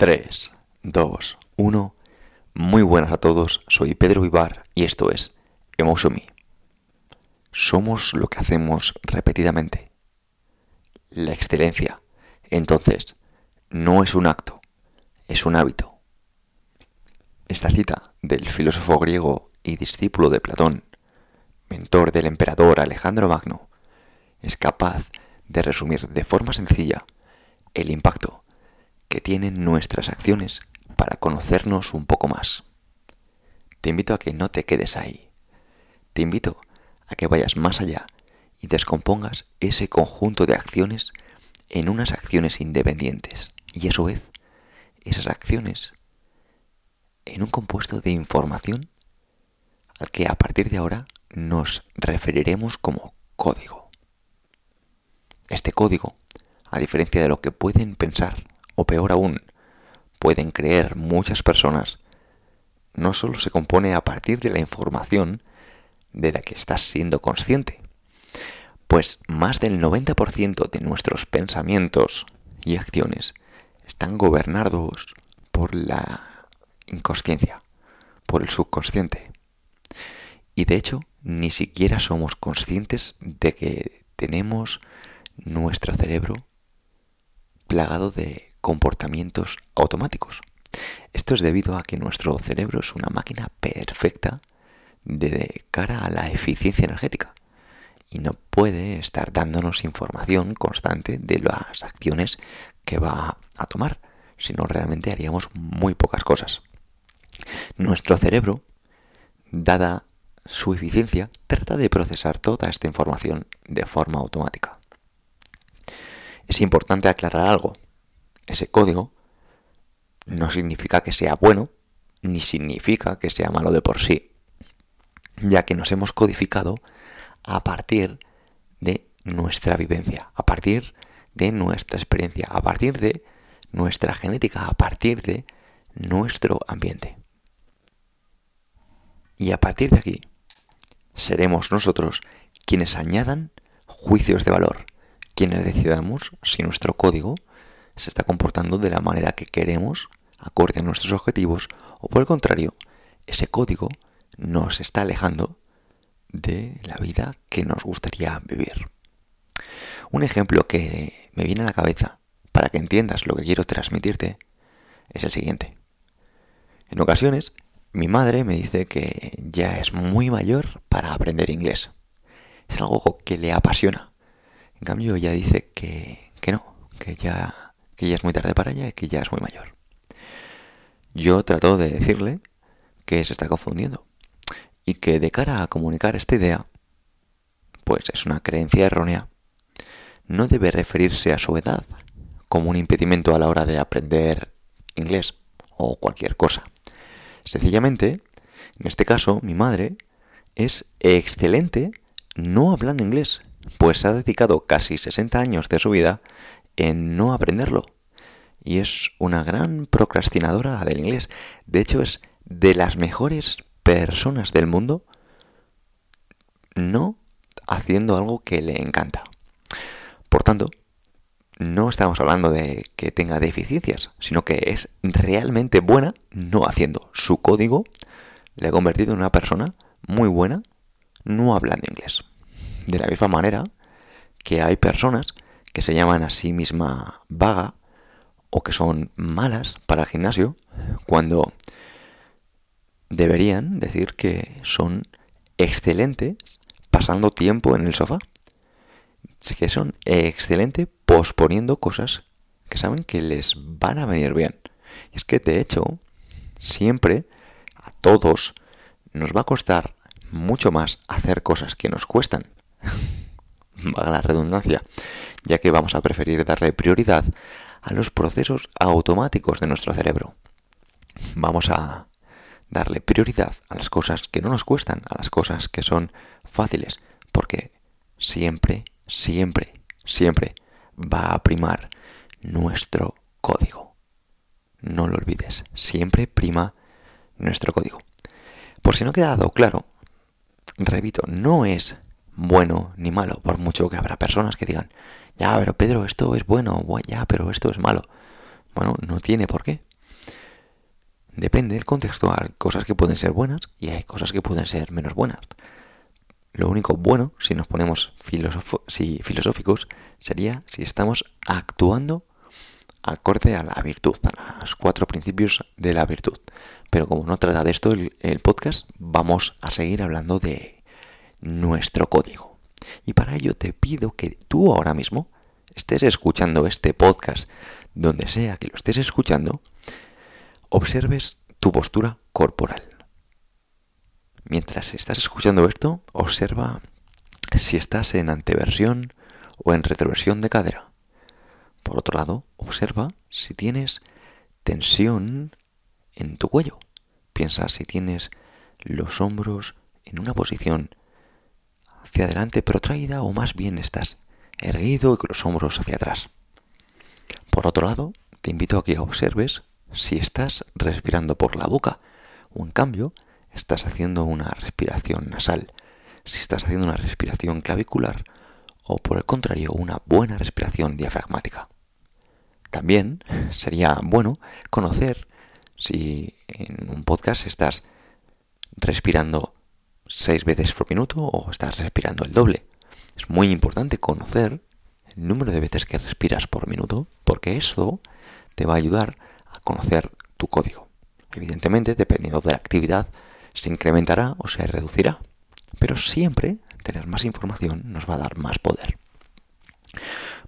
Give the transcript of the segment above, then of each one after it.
3, 2, 1. Muy buenas a todos, soy Pedro Vivar y esto es Emotion. Somos lo que hacemos repetidamente. La excelencia, entonces, no es un acto, es un hábito. Esta cita del filósofo griego y discípulo de Platón, mentor del emperador Alejandro Magno, es capaz de resumir de forma sencilla el impacto que tienen nuestras acciones para conocernos un poco más. Te invito a que no te quedes ahí. Te invito a que vayas más allá y descompongas ese conjunto de acciones en unas acciones independientes y a su vez esas acciones en un compuesto de información al que a partir de ahora nos referiremos como código. Este código, a diferencia de lo que pueden pensar o peor aún, pueden creer muchas personas, no solo se compone a partir de la información de la que estás siendo consciente, pues más del 90% de nuestros pensamientos y acciones están gobernados por la inconsciencia, por el subconsciente. Y de hecho, ni siquiera somos conscientes de que tenemos nuestro cerebro plagado de comportamientos automáticos. Esto es debido a que nuestro cerebro es una máquina perfecta de cara a la eficiencia energética y no puede estar dándonos información constante de las acciones que va a tomar, sino realmente haríamos muy pocas cosas. Nuestro cerebro, dada su eficiencia, trata de procesar toda esta información de forma automática. Es importante aclarar algo ese código no significa que sea bueno, ni significa que sea malo de por sí, ya que nos hemos codificado a partir de nuestra vivencia, a partir de nuestra experiencia, a partir de nuestra genética, a partir de nuestro ambiente. Y a partir de aquí, seremos nosotros quienes añadan juicios de valor, quienes decidamos si nuestro código se está comportando de la manera que queremos, acorde a nuestros objetivos, o por el contrario, ese código nos está alejando de la vida que nos gustaría vivir. Un ejemplo que me viene a la cabeza para que entiendas lo que quiero transmitirte es el siguiente. En ocasiones, mi madre me dice que ya es muy mayor para aprender inglés. Es algo que le apasiona. En cambio, ella dice que, que no, que ya que ya es muy tarde para ella y que ya es muy mayor. Yo trato de decirle que se está confundiendo y que de cara a comunicar esta idea, pues es una creencia errónea. No debe referirse a su edad como un impedimento a la hora de aprender inglés o cualquier cosa. Sencillamente, en este caso, mi madre es excelente no hablando inglés, pues ha dedicado casi 60 años de su vida en no aprenderlo. Y es una gran procrastinadora del inglés. De hecho, es de las mejores personas del mundo no haciendo algo que le encanta. Por tanto, no estamos hablando de que tenga deficiencias, sino que es realmente buena no haciendo. Su código le ha convertido en una persona muy buena no hablando inglés. De la misma manera que hay personas que se llaman a sí misma vaga o que son malas para el gimnasio cuando deberían decir que son excelentes pasando tiempo en el sofá. Es que son excelentes posponiendo cosas que saben que les van a venir bien. Y es que de hecho, siempre a todos nos va a costar mucho más hacer cosas que nos cuestan. Vaga la redundancia ya que vamos a preferir darle prioridad a los procesos automáticos de nuestro cerebro. Vamos a darle prioridad a las cosas que no nos cuestan, a las cosas que son fáciles, porque siempre, siempre, siempre va a primar nuestro código. No lo olvides, siempre prima nuestro código. Por si no ha quedado claro, repito, no es bueno ni malo, por mucho que habrá personas que digan, ya, pero Pedro, esto es bueno, ya, pero esto es malo. Bueno, no tiene por qué. Depende del contexto, hay cosas que pueden ser buenas y hay cosas que pueden ser menos buenas. Lo único bueno, si nos ponemos si filosóficos, sería si estamos actuando acorde a la virtud, a los cuatro principios de la virtud. Pero como no trata de esto el, el podcast, vamos a seguir hablando de nuestro código. Y para ello te pido que tú ahora mismo estés escuchando este podcast, donde sea que lo estés escuchando, observes tu postura corporal. Mientras estás escuchando esto, observa si estás en anteversión o en retroversión de cadera. Por otro lado, observa si tienes tensión en tu cuello. Piensa si tienes los hombros en una posición hacia adelante protraída o más bien estás erguido y con los hombros hacia atrás. Por otro lado, te invito a que observes si estás respirando por la boca o en cambio estás haciendo una respiración nasal, si estás haciendo una respiración clavicular o por el contrario una buena respiración diafragmática. También sería bueno conocer si en un podcast estás respirando seis veces por minuto o estás respirando el doble. Es muy importante conocer el número de veces que respiras por minuto porque eso te va a ayudar a conocer tu código. Evidentemente, dependiendo de la actividad, se incrementará o se reducirá. Pero siempre tener más información nos va a dar más poder.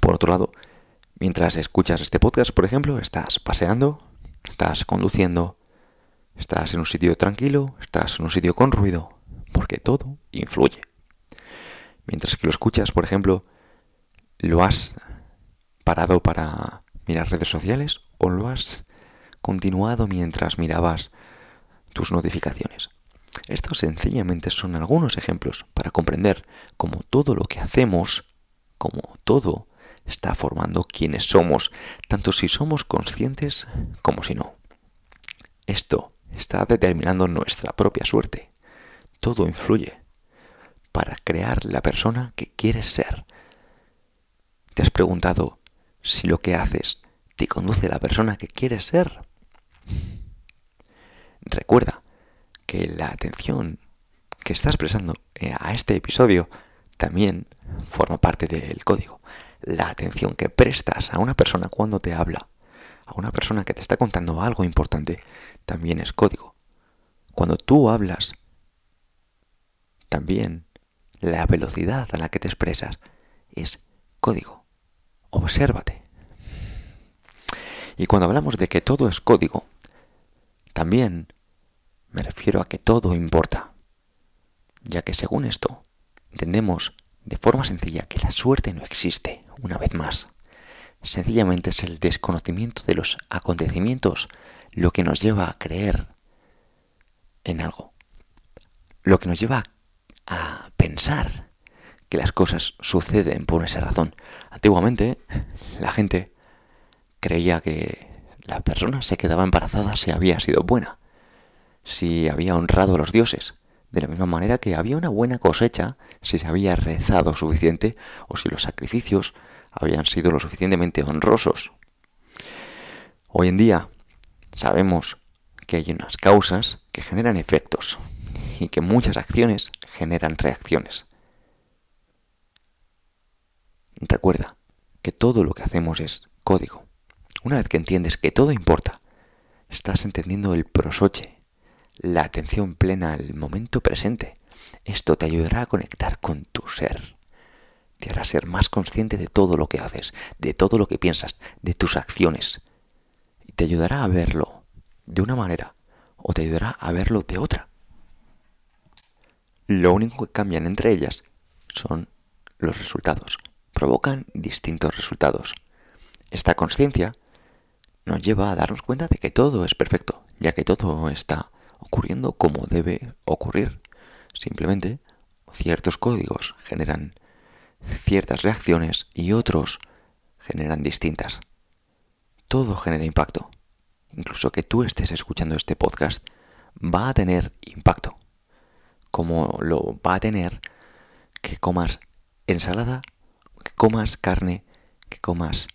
Por otro lado, mientras escuchas este podcast, por ejemplo, estás paseando, estás conduciendo, estás en un sitio tranquilo, estás en un sitio con ruido, porque todo influye. Mientras que lo escuchas, por ejemplo, lo has parado para mirar redes sociales o lo has continuado mientras mirabas tus notificaciones. Estos sencillamente son algunos ejemplos para comprender cómo todo lo que hacemos, como todo, está formando quienes somos, tanto si somos conscientes como si no. Esto está determinando nuestra propia suerte. Todo influye para crear la persona que quieres ser. ¿Te has preguntado si lo que haces te conduce a la persona que quieres ser? Recuerda que la atención que estás prestando eh, a este episodio también forma parte del código. La atención que prestas a una persona cuando te habla, a una persona que te está contando algo importante, también es código. Cuando tú hablas, también la velocidad a la que te expresas es código. Obsérvate. Y cuando hablamos de que todo es código, también me refiero a que todo importa, ya que según esto, entendemos de forma sencilla que la suerte no existe, una vez más. Sencillamente es el desconocimiento de los acontecimientos lo que nos lleva a creer en algo, lo que nos lleva a pensar que las cosas suceden por esa razón. Antiguamente la gente creía que la persona se quedaba embarazada si había sido buena si había honrado a los dioses, de la misma manera que había una buena cosecha si se había rezado suficiente o si los sacrificios habían sido lo suficientemente honrosos. Hoy en día sabemos que hay unas causas que generan efectos y que muchas acciones generan reacciones. Recuerda que todo lo que hacemos es código. Una vez que entiendes que todo importa, estás entendiendo el prosoche la atención plena al momento presente. Esto te ayudará a conectar con tu ser. Te hará ser más consciente de todo lo que haces, de todo lo que piensas, de tus acciones. Y te ayudará a verlo de una manera o te ayudará a verlo de otra. Lo único que cambian entre ellas son los resultados. Provocan distintos resultados. Esta conciencia nos lleva a darnos cuenta de que todo es perfecto, ya que todo está ocurriendo como debe ocurrir. Simplemente ciertos códigos generan ciertas reacciones y otros generan distintas. Todo genera impacto. Incluso que tú estés escuchando este podcast va a tener impacto. Como lo va a tener que comas ensalada, que comas carne, que comas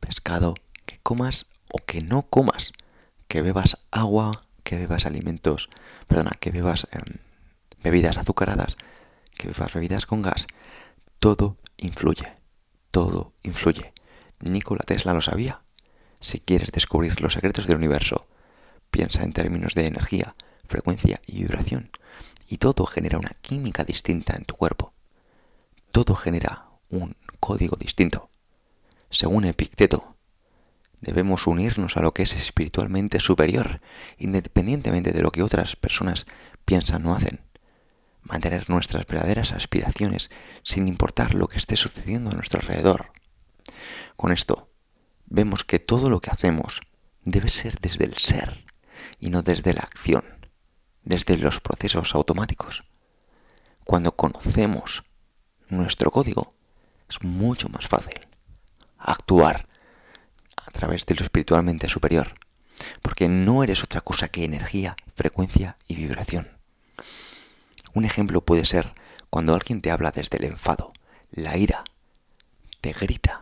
pescado, que comas o que no comas, que bebas agua, que bebas alimentos, perdona, que bebas em, bebidas azucaradas, que bebas bebidas con gas, todo influye, todo influye. Nikola Tesla lo sabía. Si quieres descubrir los secretos del universo, piensa en términos de energía, frecuencia y vibración, y todo genera una química distinta en tu cuerpo. Todo genera un código distinto. Según Epicteto, debemos unirnos a lo que es espiritualmente superior, independientemente de lo que otras personas piensan o hacen. Mantener nuestras verdaderas aspiraciones sin importar lo que esté sucediendo a nuestro alrededor. Con esto, vemos que todo lo que hacemos debe ser desde el ser y no desde la acción, desde los procesos automáticos. Cuando conocemos nuestro código, es mucho más fácil actuar a través de lo espiritualmente superior, porque no eres otra cosa que energía, frecuencia y vibración. Un ejemplo puede ser cuando alguien te habla desde el enfado, la ira, te grita.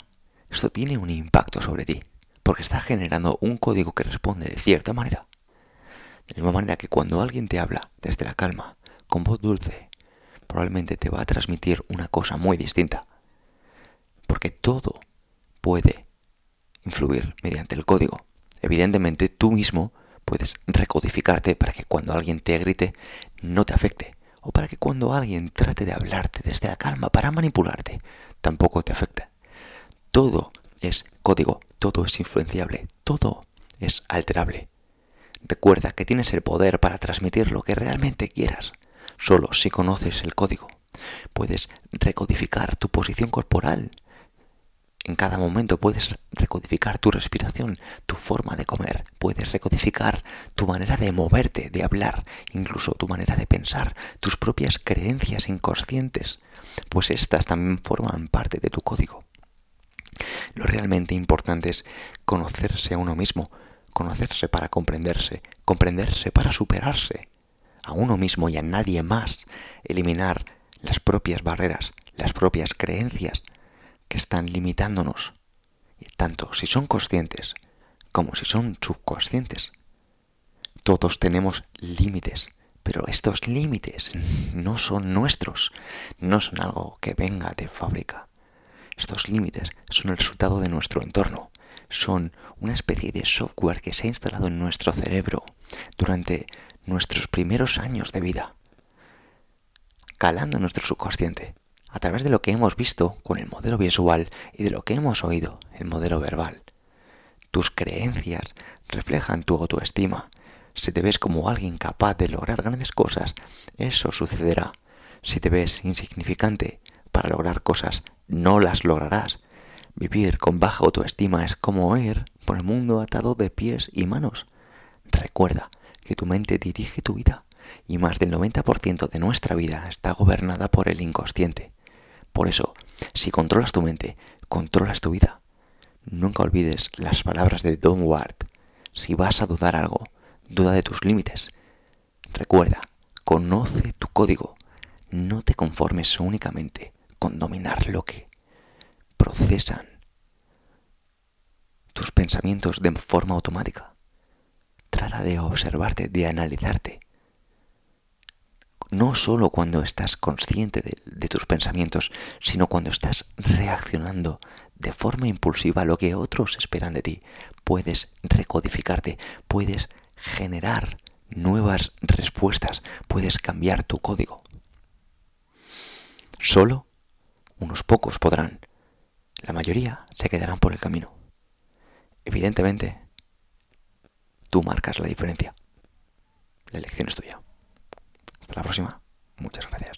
Esto tiene un impacto sobre ti, porque está generando un código que responde de cierta manera. De la misma manera que cuando alguien te habla desde la calma, con voz dulce, probablemente te va a transmitir una cosa muy distinta. Porque todo puede influir mediante el código. Evidentemente tú mismo puedes recodificarte para que cuando alguien te grite no te afecte. O para que cuando alguien trate de hablarte desde la calma para manipularte tampoco te afecte. Todo es código, todo es influenciable, todo es alterable. Recuerda que tienes el poder para transmitir lo que realmente quieras, solo si conoces el código. Puedes recodificar tu posición corporal, en cada momento puedes recodificar tu respiración, tu forma de comer, puedes recodificar tu manera de moverte, de hablar, incluso tu manera de pensar, tus propias creencias inconscientes, pues estas también forman parte de tu código. Lo realmente importante es conocerse a uno mismo, conocerse para comprenderse, comprenderse para superarse a uno mismo y a nadie más, eliminar las propias barreras, las propias creencias, que están limitándonos, tanto si son conscientes como si son subconscientes. Todos tenemos límites, pero estos límites no son nuestros, no son algo que venga de fábrica. Estos límites son el resultado de nuestro entorno, son una especie de software que se ha instalado en nuestro cerebro durante nuestros primeros años de vida, calando nuestro subconsciente a través de lo que hemos visto con el modelo visual y de lo que hemos oído, el modelo verbal. Tus creencias reflejan tu autoestima. Si te ves como alguien capaz de lograr grandes cosas, eso sucederá. Si te ves insignificante para lograr cosas, no las lograrás. Vivir con baja autoestima es como ir por el mundo atado de pies y manos. Recuerda que tu mente dirige tu vida y más del 90% de nuestra vida está gobernada por el inconsciente. Por eso, si controlas tu mente, controlas tu vida. Nunca olvides las palabras de Don Ward. Si vas a dudar algo, duda de tus límites. Recuerda, conoce tu código. No te conformes únicamente con dominar lo que procesan tus pensamientos de forma automática. Trata de observarte, de analizarte no solo cuando estás consciente de, tus pensamientos, sino cuando estás reaccionando de forma impulsiva a lo que otros esperan de ti. Puedes recodificarte, puedes generar nuevas respuestas, puedes cambiar tu código. Solo unos pocos podrán, la mayoría se quedarán por el camino. Evidentemente, tú marcas la diferencia. La elección es tuya. Hasta la próxima. Muchas gracias.